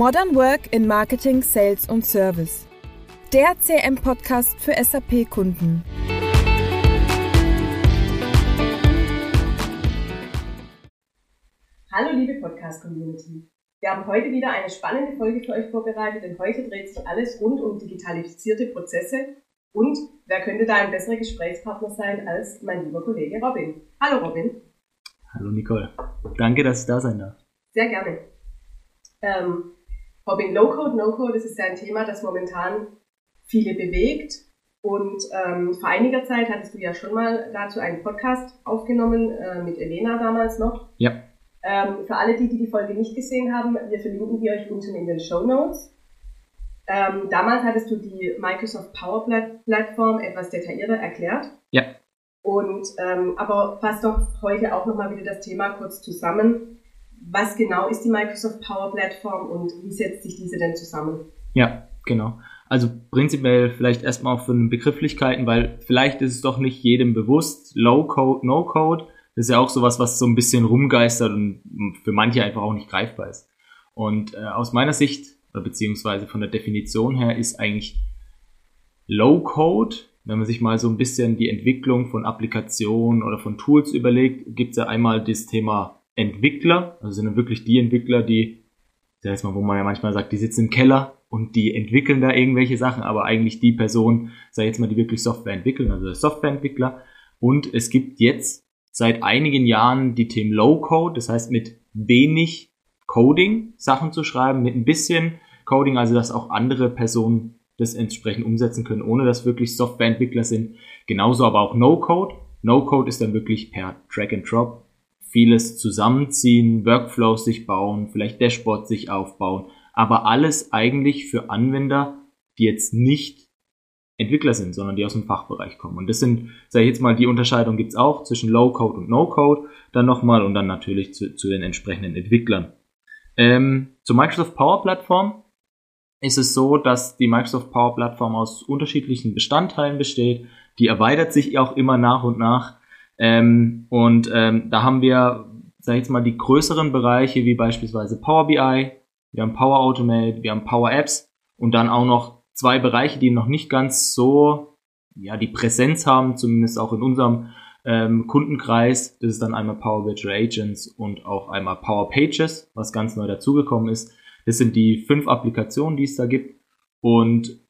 Modern Work in Marketing, Sales und Service. Der CM-Podcast für SAP-Kunden. Hallo liebe Podcast-Community. Wir haben heute wieder eine spannende Folge für euch vorbereitet, denn heute dreht sich alles rund um digitalisierte Prozesse und wer könnte da ein besserer Gesprächspartner sein als mein lieber Kollege Robin. Hallo Robin. Hallo Nicole. Danke, dass ich da sein darf. Sehr gerne. Ähm, Robin, Low-Code, No-Code, das ist ja ein Thema, das momentan viele bewegt. Und ähm, vor einiger Zeit hattest du ja schon mal dazu einen Podcast aufgenommen, äh, mit Elena damals noch. Ja. Ähm, für alle die, die die Folge nicht gesehen haben, wir verlinken die euch unten in den Show Notes. Ähm, damals hattest du die Microsoft Power Plattform etwas detaillierter erklärt. Ja. Und ähm, aber fass doch heute auch nochmal wieder das Thema kurz zusammen. Was genau ist die Microsoft Power Plattform und wie setzt sich diese denn zusammen? Ja, genau. Also prinzipiell vielleicht erstmal auch den Begrifflichkeiten, weil vielleicht ist es doch nicht jedem bewusst. Low Code, No Code, das ist ja auch sowas, was so ein bisschen rumgeistert und für manche einfach auch nicht greifbar ist. Und äh, aus meiner Sicht, beziehungsweise von der Definition her, ist eigentlich Low Code, wenn man sich mal so ein bisschen die Entwicklung von Applikationen oder von Tools überlegt, gibt es ja einmal das Thema Entwickler, also sind wirklich die Entwickler, die, sag ich mal, wo man ja manchmal sagt, die sitzen im Keller und die entwickeln da irgendwelche Sachen, aber eigentlich die Person, sag ich jetzt mal, die wirklich Software entwickeln, also Softwareentwickler. Und es gibt jetzt seit einigen Jahren die Themen Low Code, das heißt mit wenig Coding Sachen zu schreiben, mit ein bisschen Coding, also dass auch andere Personen das entsprechend umsetzen können, ohne dass wirklich Softwareentwickler sind. Genauso aber auch No Code. No Code ist dann wirklich per Drag and Drop vieles zusammenziehen, Workflows sich bauen, vielleicht Dashboards sich aufbauen, aber alles eigentlich für Anwender, die jetzt nicht Entwickler sind, sondern die aus dem Fachbereich kommen. Und das sind, sage ich jetzt mal, die Unterscheidung gibt's auch zwischen Low-Code und No-Code, dann nochmal und dann natürlich zu, zu den entsprechenden Entwicklern. Ähm, zur Microsoft Power Plattform ist es so, dass die Microsoft Power Plattform aus unterschiedlichen Bestandteilen besteht. Die erweitert sich auch immer nach und nach. Ähm, und ähm, da haben wir, sag ich jetzt mal, die größeren Bereiche wie beispielsweise Power BI, wir haben Power Automate, wir haben Power Apps und dann auch noch zwei Bereiche, die noch nicht ganz so ja die Präsenz haben, zumindest auch in unserem ähm, Kundenkreis. Das ist dann einmal Power Virtual Agents und auch einmal Power Pages, was ganz neu dazugekommen ist. Das sind die fünf Applikationen, die es da gibt. Und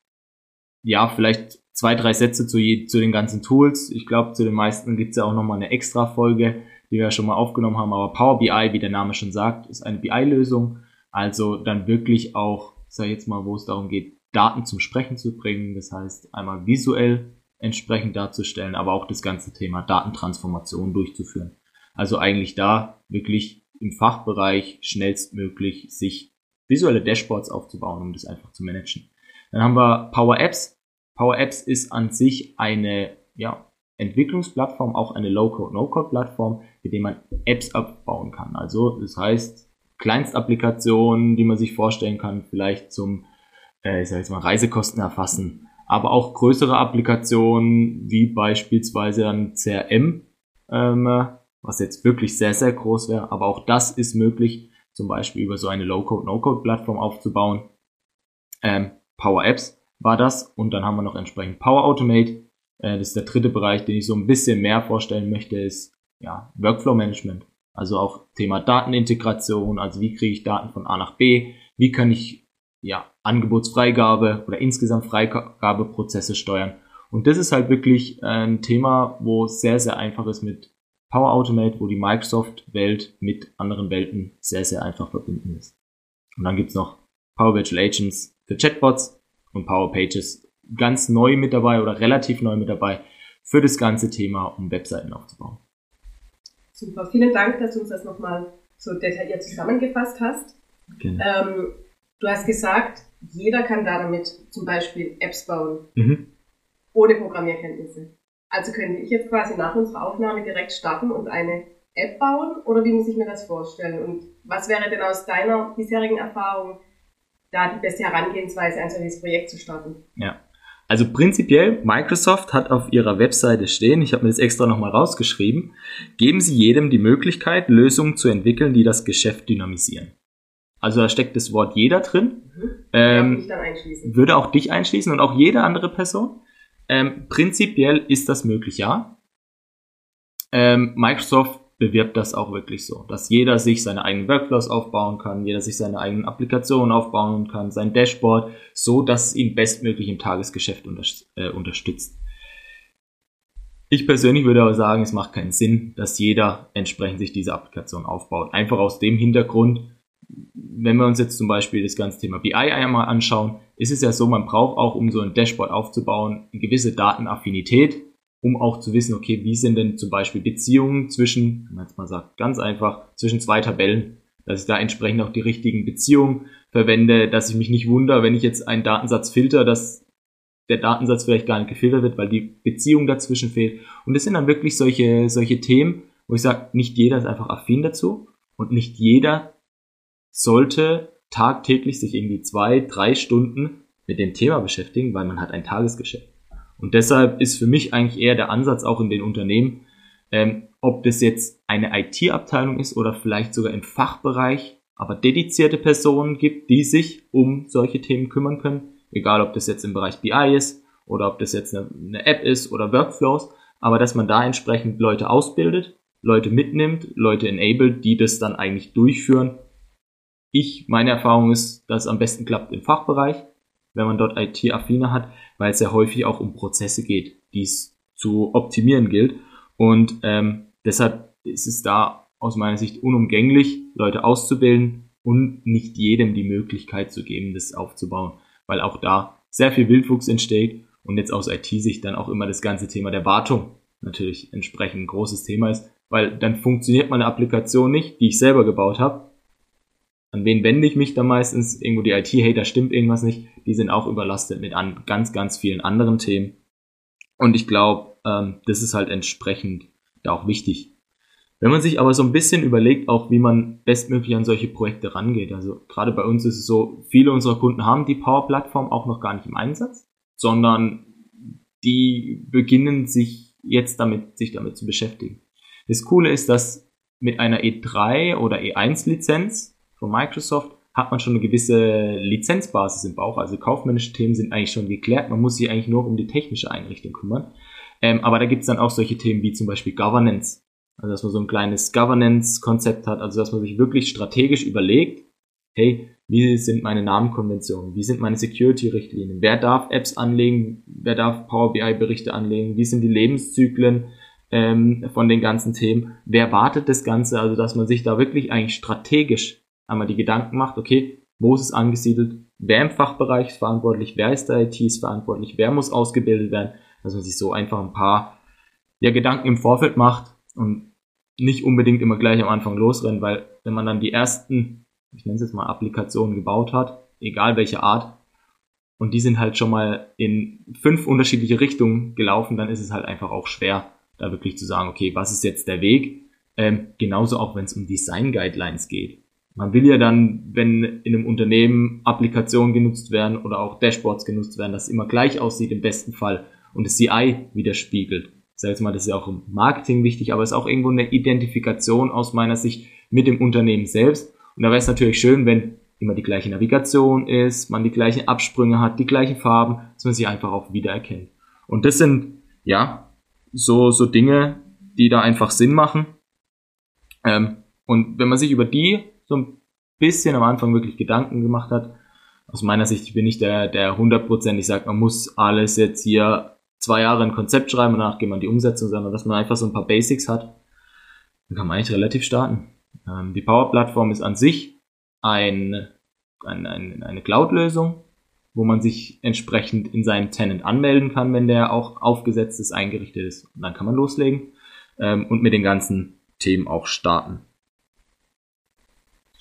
ja, vielleicht zwei, drei Sätze zu, je, zu den ganzen Tools. Ich glaube, zu den meisten gibt es ja auch nochmal eine extra Folge, die wir ja schon mal aufgenommen haben. Aber Power BI, wie der Name schon sagt, ist eine BI-Lösung. Also dann wirklich auch, sag ich jetzt mal, wo es darum geht, Daten zum Sprechen zu bringen. Das heißt, einmal visuell entsprechend darzustellen, aber auch das ganze Thema Datentransformation durchzuführen. Also eigentlich da wirklich im Fachbereich schnellstmöglich sich visuelle Dashboards aufzubauen, um das einfach zu managen. Dann haben wir Power Apps. Power Apps ist an sich eine ja, Entwicklungsplattform, auch eine Low-Code, No-Code-Plattform, mit der man Apps abbauen kann. Also das heißt, Kleinstapplikationen, die man sich vorstellen kann, vielleicht zum, äh, ich sag jetzt mal, Reisekosten erfassen, aber auch größere Applikationen, wie beispielsweise ein CRM, ähm, was jetzt wirklich sehr, sehr groß wäre, aber auch das ist möglich, zum Beispiel über so eine Low-Code, No-Code-Plattform aufzubauen. Ähm, Power Apps war das und dann haben wir noch entsprechend Power Automate. Äh, das ist der dritte Bereich, den ich so ein bisschen mehr vorstellen möchte, ist ja, Workflow Management. Also auch Thema Datenintegration, also wie kriege ich Daten von A nach B, wie kann ich ja, Angebotsfreigabe oder insgesamt Freigabeprozesse steuern. Und das ist halt wirklich ein Thema, wo es sehr, sehr einfach ist mit Power Automate, wo die Microsoft-Welt mit anderen Welten sehr, sehr einfach verbunden ist. Und dann gibt's noch Power Virtual Agents für Chatbots und Power Pages ganz neu mit dabei oder relativ neu mit dabei für das ganze Thema, um Webseiten aufzubauen. Super, vielen Dank, dass du uns das nochmal so detailliert zusammengefasst hast. Genau. Ähm, du hast gesagt, jeder kann da damit zum Beispiel Apps bauen, Mhm. ohne Programmierkenntnisse. Also könnte ich jetzt quasi nach unserer Aufnahme direkt starten und eine App bauen oder wie muss ich mir das vorstellen? Und was wäre denn aus deiner bisherigen Erfahrung da die beste Herangehensweise, ein solches Projekt zu starten? Ja. Also prinzipiell, Microsoft hat auf ihrer Webseite stehen, ich habe mir das extra nochmal rausgeschrieben, geben Sie jedem die Möglichkeit, Lösungen zu entwickeln, die das Geschäft dynamisieren. Also da steckt das Wort jeder drin. Mhm. Ähm, einschließen. würde auch dich einschließen und auch jede andere Person. Ähm, prinzipiell ist das möglich, ja. Ähm, Microsoft bewirbt das auch wirklich so, dass jeder sich seine eigenen Workflows aufbauen kann, jeder sich seine eigenen Applikationen aufbauen kann, sein Dashboard, so dass es ihn bestmöglich im Tagesgeschäft unter, äh, unterstützt. Ich persönlich würde aber sagen, es macht keinen Sinn, dass jeder entsprechend sich diese Applikation aufbaut. Einfach aus dem Hintergrund, wenn wir uns jetzt zum Beispiel das ganze Thema BI einmal anschauen, ist es ja so, man braucht auch, um so ein Dashboard aufzubauen, eine gewisse Datenaffinität, um auch zu wissen, okay, wie sind denn zum Beispiel Beziehungen zwischen, wenn man jetzt mal sagt, ganz einfach, zwischen zwei Tabellen, dass ich da entsprechend auch die richtigen Beziehungen verwende, dass ich mich nicht wundere, wenn ich jetzt einen Datensatz filter, dass der Datensatz vielleicht gar nicht gefiltert wird, weil die Beziehung dazwischen fehlt. Und das sind dann wirklich solche, solche Themen, wo ich sage, nicht jeder ist einfach affin dazu und nicht jeder sollte tagtäglich sich irgendwie zwei, drei Stunden mit dem Thema beschäftigen, weil man hat ein Tagesgeschäft. Und deshalb ist für mich eigentlich eher der Ansatz auch in den Unternehmen, ähm, ob das jetzt eine IT-Abteilung ist oder vielleicht sogar im Fachbereich, aber dedizierte Personen gibt, die sich um solche Themen kümmern können, egal ob das jetzt im Bereich BI ist oder ob das jetzt eine, eine App ist oder Workflows, aber dass man da entsprechend Leute ausbildet, Leute mitnimmt, Leute enabled, die das dann eigentlich durchführen. Ich, meine Erfahrung ist, dass es am besten klappt im Fachbereich, wenn man dort IT-affine hat, weil es ja häufig auch um Prozesse geht, die es zu optimieren gilt. Und ähm, deshalb ist es da aus meiner Sicht unumgänglich, Leute auszubilden und nicht jedem die Möglichkeit zu geben, das aufzubauen, weil auch da sehr viel Wildwuchs entsteht und jetzt aus IT-Sicht dann auch immer das ganze Thema der Wartung natürlich entsprechend ein großes Thema ist, weil dann funktioniert meine Applikation nicht, die ich selber gebaut habe, an wen wende ich mich da meistens? Irgendwo die IT-Hater stimmt irgendwas nicht. Die sind auch überlastet mit an ganz, ganz vielen anderen Themen. Und ich glaube, ähm, das ist halt entsprechend da auch wichtig. Wenn man sich aber so ein bisschen überlegt, auch wie man bestmöglich an solche Projekte rangeht. Also gerade bei uns ist es so, viele unserer Kunden haben die Power-Plattform auch noch gar nicht im Einsatz, sondern die beginnen sich jetzt damit, sich damit zu beschäftigen. Das Coole ist, dass mit einer E3 oder E1-Lizenz von Microsoft hat man schon eine gewisse Lizenzbasis im Bauch. Also kaufmännische Themen sind eigentlich schon geklärt. Man muss sich eigentlich nur um die technische Einrichtung kümmern. Ähm, aber da gibt es dann auch solche Themen wie zum Beispiel Governance. Also dass man so ein kleines Governance-Konzept hat, also dass man sich wirklich strategisch überlegt, hey, wie sind meine Namenkonventionen, wie sind meine Security-Richtlinien, wer darf Apps anlegen, wer darf Power BI-Berichte anlegen, wie sind die Lebenszyklen ähm, von den ganzen Themen, wer wartet das Ganze, also dass man sich da wirklich eigentlich strategisch einmal die Gedanken macht, okay, wo ist es angesiedelt, wer im Fachbereich ist verantwortlich, wer ist der IT ist verantwortlich, wer muss ausgebildet werden, dass man sich so einfach ein paar ja, Gedanken im Vorfeld macht und nicht unbedingt immer gleich am Anfang losrennt, weil wenn man dann die ersten, ich nenne es jetzt mal Applikationen gebaut hat, egal welche Art, und die sind halt schon mal in fünf unterschiedliche Richtungen gelaufen, dann ist es halt einfach auch schwer, da wirklich zu sagen, okay, was ist jetzt der Weg? Ähm, genauso auch, wenn es um Design Guidelines geht. Man will ja dann, wenn in einem Unternehmen Applikationen genutzt werden oder auch Dashboards genutzt werden, dass es immer gleich aussieht im besten Fall und das CI widerspiegelt. Sag jetzt mal, das ist ja auch im Marketing wichtig, aber es ist auch irgendwo eine Identifikation aus meiner Sicht mit dem Unternehmen selbst. Und da wäre es natürlich schön, wenn immer die gleiche Navigation ist, man die gleichen Absprünge hat, die gleichen Farben, dass man sie einfach auch wiedererkennt. Und das sind, ja, so, so Dinge, die da einfach Sinn machen. Ähm, und wenn man sich über die so ein bisschen am Anfang wirklich Gedanken gemacht hat. Aus meiner Sicht bin ich der, der 100%, sagt, man muss alles jetzt hier zwei Jahre ein Konzept schreiben und danach geht man die Umsetzung, sondern dass man einfach so ein paar Basics hat, dann kann man eigentlich relativ starten. Ähm, die Power-Plattform ist an sich ein, ein, ein, eine Cloud-Lösung, wo man sich entsprechend in seinem Tenant anmelden kann, wenn der auch aufgesetzt ist, eingerichtet ist. Und dann kann man loslegen ähm, und mit den ganzen Themen auch starten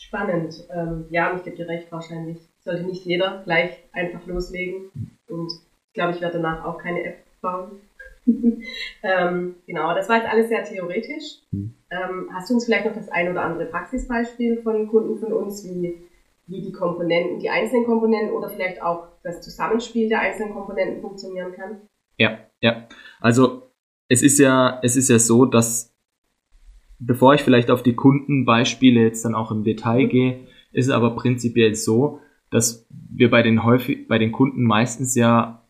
spannend. Ähm, ja, und ich gebe dir recht, wahrscheinlich sollte nicht jeder gleich einfach loslegen. Und ich glaube, ich werde danach auch keine App bauen. ähm, genau, das war jetzt alles sehr theoretisch. Hm. Ähm, hast du uns vielleicht noch das ein oder andere Praxisbeispiel von Kunden von uns, wie, wie die Komponenten, die einzelnen Komponenten oder vielleicht auch das Zusammenspiel der einzelnen Komponenten funktionieren kann? Ja, ja. Also es ist ja, es ist ja so, dass bevor ich vielleicht auf die Kundenbeispiele jetzt dann auch im Detail mhm. gehe, ist es aber prinzipiell so, dass wir bei den häufig, bei den Kunden meistens ja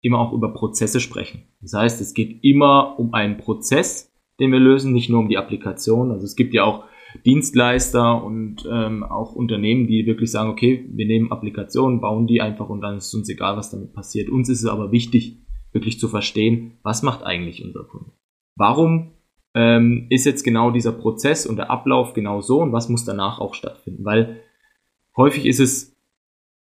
immer auch über Prozesse sprechen. Das heißt, es geht immer um einen Prozess, den wir lösen, nicht nur um die Applikation. Also es gibt ja auch Dienstleister und ähm, auch Unternehmen, die wirklich sagen, okay, wir nehmen Applikationen, bauen die einfach und dann ist es uns egal, was damit passiert. Uns ist es aber wichtig, wirklich zu verstehen, was macht eigentlich unser Kunde? Warum ähm, ist jetzt genau dieser Prozess und der Ablauf genau so und was muss danach auch stattfinden? Weil häufig ist es,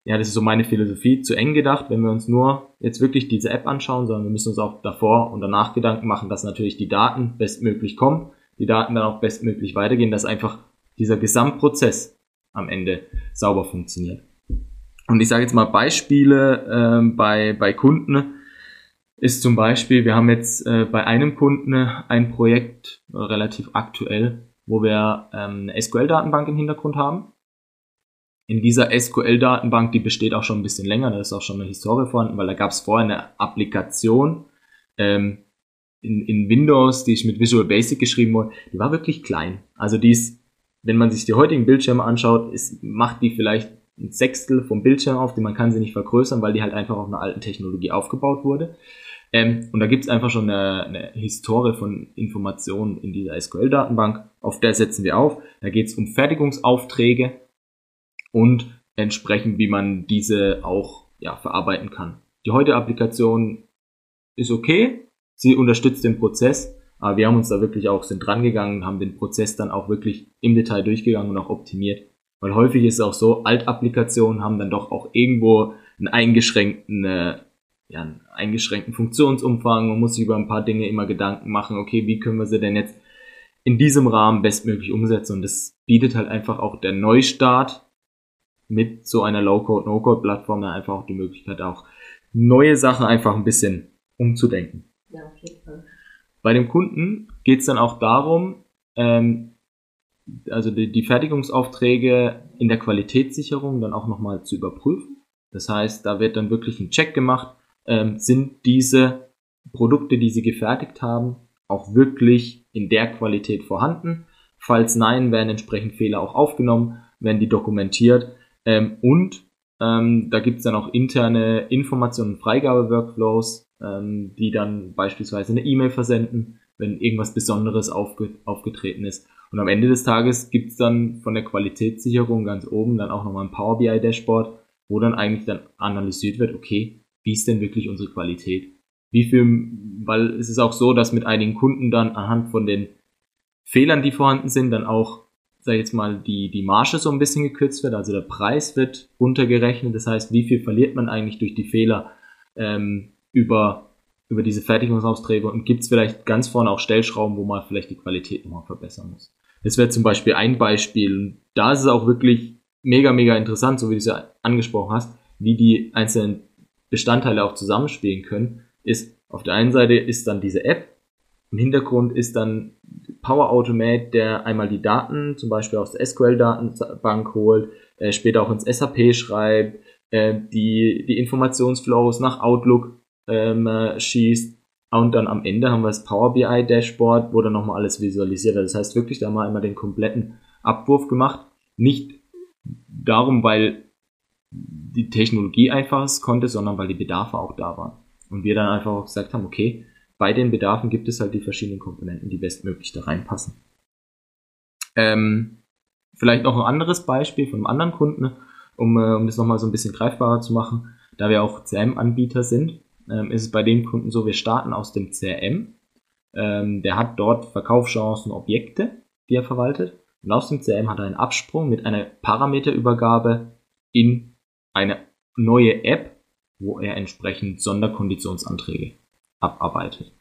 ja, das ist so meine Philosophie, zu eng gedacht, wenn wir uns nur jetzt wirklich diese App anschauen, sondern wir müssen uns auch davor und danach Gedanken machen, dass natürlich die Daten bestmöglich kommen, die Daten dann auch bestmöglich weitergehen, dass einfach dieser Gesamtprozess am Ende sauber funktioniert. Und ich sage jetzt mal Beispiele ähm, bei, bei Kunden ist zum Beispiel, wir haben jetzt äh, bei einem Kunden ein Projekt äh, relativ aktuell, wo wir ähm, eine SQL-Datenbank im Hintergrund haben in dieser SQL-Datenbank, die besteht auch schon ein bisschen länger, da ist auch schon eine Historie vorhanden, weil da gab es vorher eine Applikation ähm, in, in Windows, die ich mit Visual Basic geschrieben wurde, die war wirklich klein. Also die ist, wenn man sich die heutigen Bildschirme anschaut, ist, macht die vielleicht ein Sechstel vom Bildschirm auf, die man kann sie nicht vergrößern, weil die halt einfach auf einer alten Technologie aufgebaut wurde. Ähm, und da gibt es einfach schon eine, eine Historie von Informationen in dieser SQL-Datenbank, auf der setzen wir auf. Da geht es um Fertigungsaufträge und entsprechend, wie man diese auch ja, verarbeiten kann. Die heutige Applikation ist okay, sie unterstützt den Prozess, aber wir haben uns da wirklich auch sind dran gegangen, haben den Prozess dann auch wirklich im Detail durchgegangen und auch optimiert. Weil häufig ist es auch so, Altapplikationen haben dann doch auch irgendwo einen eingeschränkten, äh, ja, einen eingeschränkten Funktionsumfang. Man muss sich über ein paar Dinge immer Gedanken machen, okay, wie können wir sie denn jetzt in diesem Rahmen bestmöglich umsetzen? Und das bietet halt einfach auch der Neustart mit so einer Low-Code, No-Code-Plattform dann einfach auch die Möglichkeit, auch neue Sachen einfach ein bisschen umzudenken. Ja, auf jeden Fall. Bei dem Kunden geht es dann auch darum, ähm, also die, die Fertigungsaufträge in der Qualitätssicherung dann auch nochmal zu überprüfen. Das heißt, da wird dann wirklich ein Check gemacht, ähm, sind diese Produkte, die sie gefertigt haben, auch wirklich in der Qualität vorhanden. Falls nein, werden entsprechend Fehler auch aufgenommen, werden die dokumentiert ähm, und ähm, da gibt es dann auch interne Informationen und Freigabe-Workflows, ähm, die dann beispielsweise eine E-Mail versenden, wenn irgendwas Besonderes aufge aufgetreten ist. Und am Ende des Tages gibt es dann von der Qualitätssicherung ganz oben dann auch nochmal ein Power BI-Dashboard, wo dann eigentlich dann analysiert wird, okay, wie ist denn wirklich unsere Qualität? Wie viel, weil es ist auch so, dass mit einigen Kunden dann anhand von den Fehlern, die vorhanden sind, dann auch sag ich jetzt mal, die, die Marge so ein bisschen gekürzt wird, also der Preis wird runtergerechnet. Das heißt, wie viel verliert man eigentlich durch die Fehler ähm, über, über diese Fertigungsaufträge und gibt es vielleicht ganz vorne auch Stellschrauben, wo man vielleicht die Qualität nochmal verbessern muss. Das wäre zum Beispiel ein Beispiel. Da ist es auch wirklich mega, mega interessant, so wie du es ja angesprochen hast, wie die einzelnen Bestandteile auch zusammenspielen können, ist auf der einen Seite ist dann diese App, im Hintergrund ist dann Power Automate, der einmal die Daten zum Beispiel aus der SQL-Datenbank holt, äh, später auch ins SAP schreibt, äh, die, die Informationsflows nach Outlook ähm, äh, schießt und dann am Ende haben wir das Power BI Dashboard, wo dann nochmal alles visualisiert wird. Das heißt wirklich, da haben wir einmal den kompletten Abwurf gemacht. Nicht darum, weil die Technologie einfach es konnte, sondern weil die Bedarfe auch da waren. Und wir dann einfach auch gesagt haben, okay, bei den Bedarfen gibt es halt die verschiedenen Komponenten, die bestmöglich da reinpassen. Ähm, vielleicht noch ein anderes Beispiel von einem anderen Kunden, um, äh, um das nochmal so ein bisschen greifbarer zu machen. Da wir auch CRM-Anbieter sind, ähm, ist es bei dem Kunden so, wir starten aus dem CRM. Ähm, der hat dort Verkaufschancen, Objekte, die er verwaltet. Und aus dem CRM hat er einen Absprung mit einer Parameterübergabe in eine neue App, wo er entsprechend Sonderkonditionsanträge abarbeitet.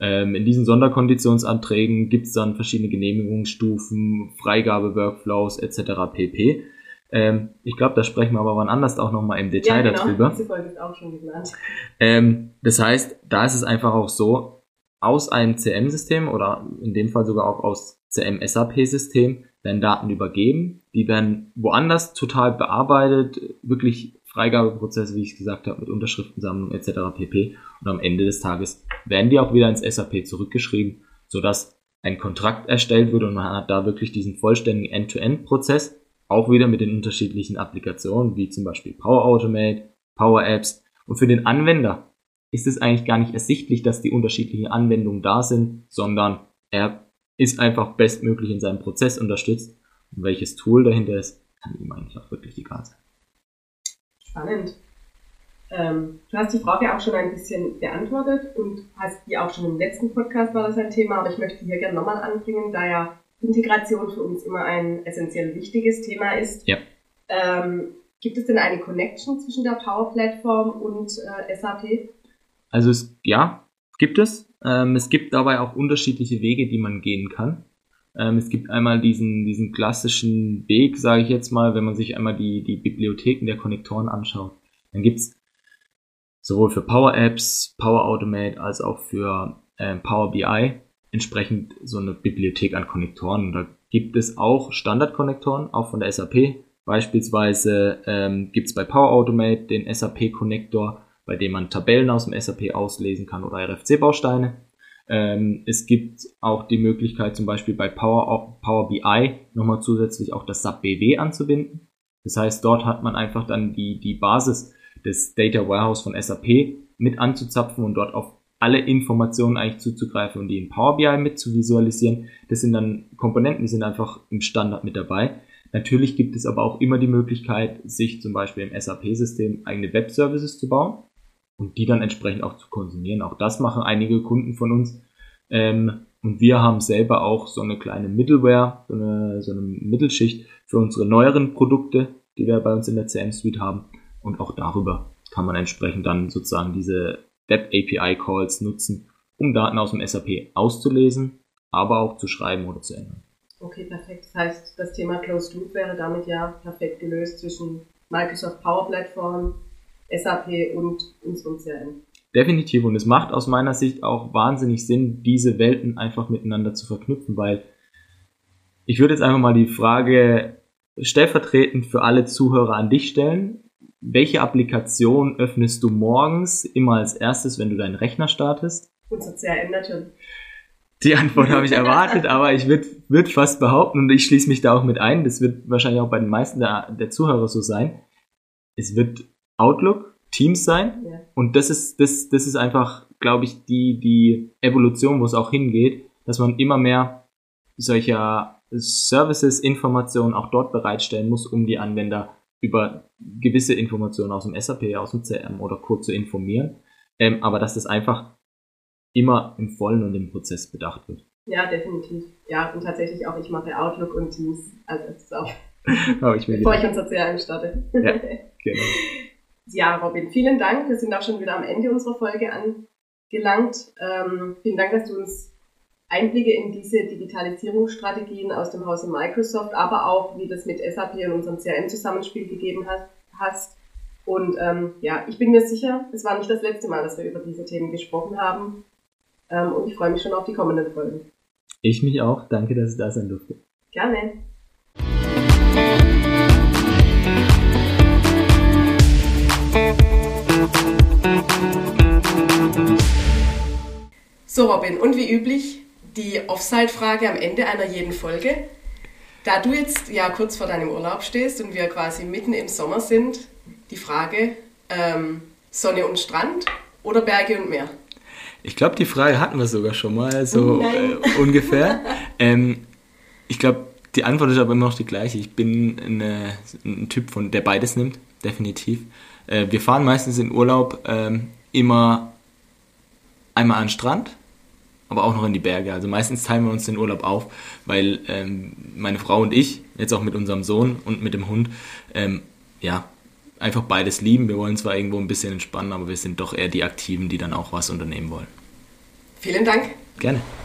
Ähm, in diesen Sonderkonditionsanträgen gibt es dann verschiedene Genehmigungsstufen, Freigabe-Workflows etc. pp. Ähm, ich glaube, da sprechen wir aber wann anders auch nochmal im Detail ja, genau. darüber. Diese Folge ist auch schon geplant. Ähm, das heißt, da ist es einfach auch so, aus einem CM-System oder in dem Fall sogar auch aus CM-SAP-System werden Daten übergeben, die werden woanders total bearbeitet, wirklich Freigabeprozesse, wie ich gesagt habe, mit Unterschriftensammlung etc. pp. Und am Ende des Tages werden die auch wieder ins SAP zurückgeschrieben, sodass ein Kontrakt erstellt wird und man hat da wirklich diesen vollständigen End-to-End-Prozess auch wieder mit den unterschiedlichen Applikationen, wie zum Beispiel Power Automate, Power Apps. Und für den Anwender ist es eigentlich gar nicht ersichtlich, dass die unterschiedlichen Anwendungen da sind, sondern er ist einfach bestmöglich in seinem Prozess unterstützt. Und welches Tool dahinter ist, kann ihm eigentlich auch wirklich egal sein. Spannend. Ähm, du hast die Frage auch schon ein bisschen beantwortet und hast die auch schon im letzten Podcast war das ein Thema, aber ich möchte hier gerne nochmal anbringen, da ja Integration für uns immer ein essentiell wichtiges Thema ist. Ja. Ähm, gibt es denn eine Connection zwischen der Power Plattform und äh, SAP? Also es, ja, gibt es. Ähm, es gibt dabei auch unterschiedliche Wege, die man gehen kann. Ähm, es gibt einmal diesen, diesen klassischen Weg, sage ich jetzt mal, wenn man sich einmal die, die Bibliotheken der Konnektoren anschaut. Dann gibt's sowohl für Power Apps, Power Automate als auch für äh, Power BI entsprechend so eine Bibliothek an Konnektoren. Und da gibt es auch Standardkonnektoren, auch von der SAP. Beispielsweise ähm, gibt es bei Power Automate den SAP Connector, bei dem man Tabellen aus dem SAP auslesen kann oder RFC-Bausteine. Ähm, es gibt auch die Möglichkeit, zum Beispiel bei Power, Power BI nochmal zusätzlich auch das SAP BW anzubinden. Das heißt, dort hat man einfach dann die, die Basis des Data Warehouse von SAP mit anzuzapfen und dort auf alle Informationen eigentlich zuzugreifen und die in Power BI mit zu visualisieren. Das sind dann Komponenten, die sind einfach im Standard mit dabei. Natürlich gibt es aber auch immer die Möglichkeit, sich zum Beispiel im SAP-System eigene Web-Services zu bauen und die dann entsprechend auch zu konsumieren. Auch das machen einige Kunden von uns. Ähm, und wir haben selber auch so eine kleine Middleware, so eine, so eine Mittelschicht für unsere neueren Produkte, die wir bei uns in der CM Suite haben. Und auch darüber kann man entsprechend dann sozusagen diese Web API Calls nutzen, um Daten aus dem SAP auszulesen, aber auch zu schreiben oder zu ändern. Okay, perfekt. Das heißt, das Thema Closed Loop wäre damit ja perfekt gelöst zwischen Microsoft Power Platform, SAP und unserem CRM. Definitiv. Und es macht aus meiner Sicht auch wahnsinnig Sinn, diese Welten einfach miteinander zu verknüpfen, weil ich würde jetzt einfach mal die Frage stellvertretend für alle Zuhörer an dich stellen welche Applikation öffnest du morgens immer als erstes, wenn du deinen Rechner startest? Unser CRM natürlich. Die Antwort habe ich erwartet, aber ich würde würd fast behaupten, und ich schließe mich da auch mit ein, das wird wahrscheinlich auch bei den meisten der, der Zuhörer so sein, es wird Outlook, Teams sein. Ja. Und das ist, das, das ist einfach, glaube ich, die, die Evolution, wo es auch hingeht, dass man immer mehr solcher Services, Informationen auch dort bereitstellen muss, um die Anwender über gewisse Informationen aus dem SAP, aus dem CRM oder kurz zu informieren, ähm, aber dass das einfach immer im Vollen und im Prozess bedacht wird. Ja, definitiv. Ja, und tatsächlich auch, ich mache Outlook und Teams als erstes auf. oh, ich bevor ich unser CRM starte. Ja, genau. Ja, Robin, vielen Dank. Wir sind auch schon wieder am Ende unserer Folge angelangt. Ähm, vielen Dank, dass du uns Einblicke in diese Digitalisierungsstrategien aus dem Hause Microsoft, aber auch, wie das mit SAP und unserem CRM-Zusammenspiel gegeben hat, hast. Und ähm, ja, ich bin mir sicher, es war nicht das letzte Mal, dass wir über diese Themen gesprochen haben. Ähm, und ich freue mich schon auf die kommenden Folgen. Ich mich auch. Danke, dass ich da sein durfte. Gerne. So, Robin, und wie üblich die Offside-Frage am Ende einer jeden Folge. Da du jetzt ja kurz vor deinem Urlaub stehst und wir quasi mitten im Sommer sind, die Frage, ähm, Sonne und Strand oder Berge und Meer? Ich glaube, die Frage hatten wir sogar schon mal, so äh, ungefähr. ähm, ich glaube, die Antwort ist aber immer noch die gleiche. Ich bin eine, ein Typ, von der beides nimmt, definitiv. Äh, wir fahren meistens in Urlaub ähm, immer einmal an den Strand aber auch noch in die Berge. Also meistens teilen wir uns den Urlaub auf, weil ähm, meine Frau und ich, jetzt auch mit unserem Sohn und mit dem Hund, ähm, ja, einfach beides lieben. Wir wollen zwar irgendwo ein bisschen entspannen, aber wir sind doch eher die Aktiven, die dann auch was unternehmen wollen. Vielen Dank. Gerne.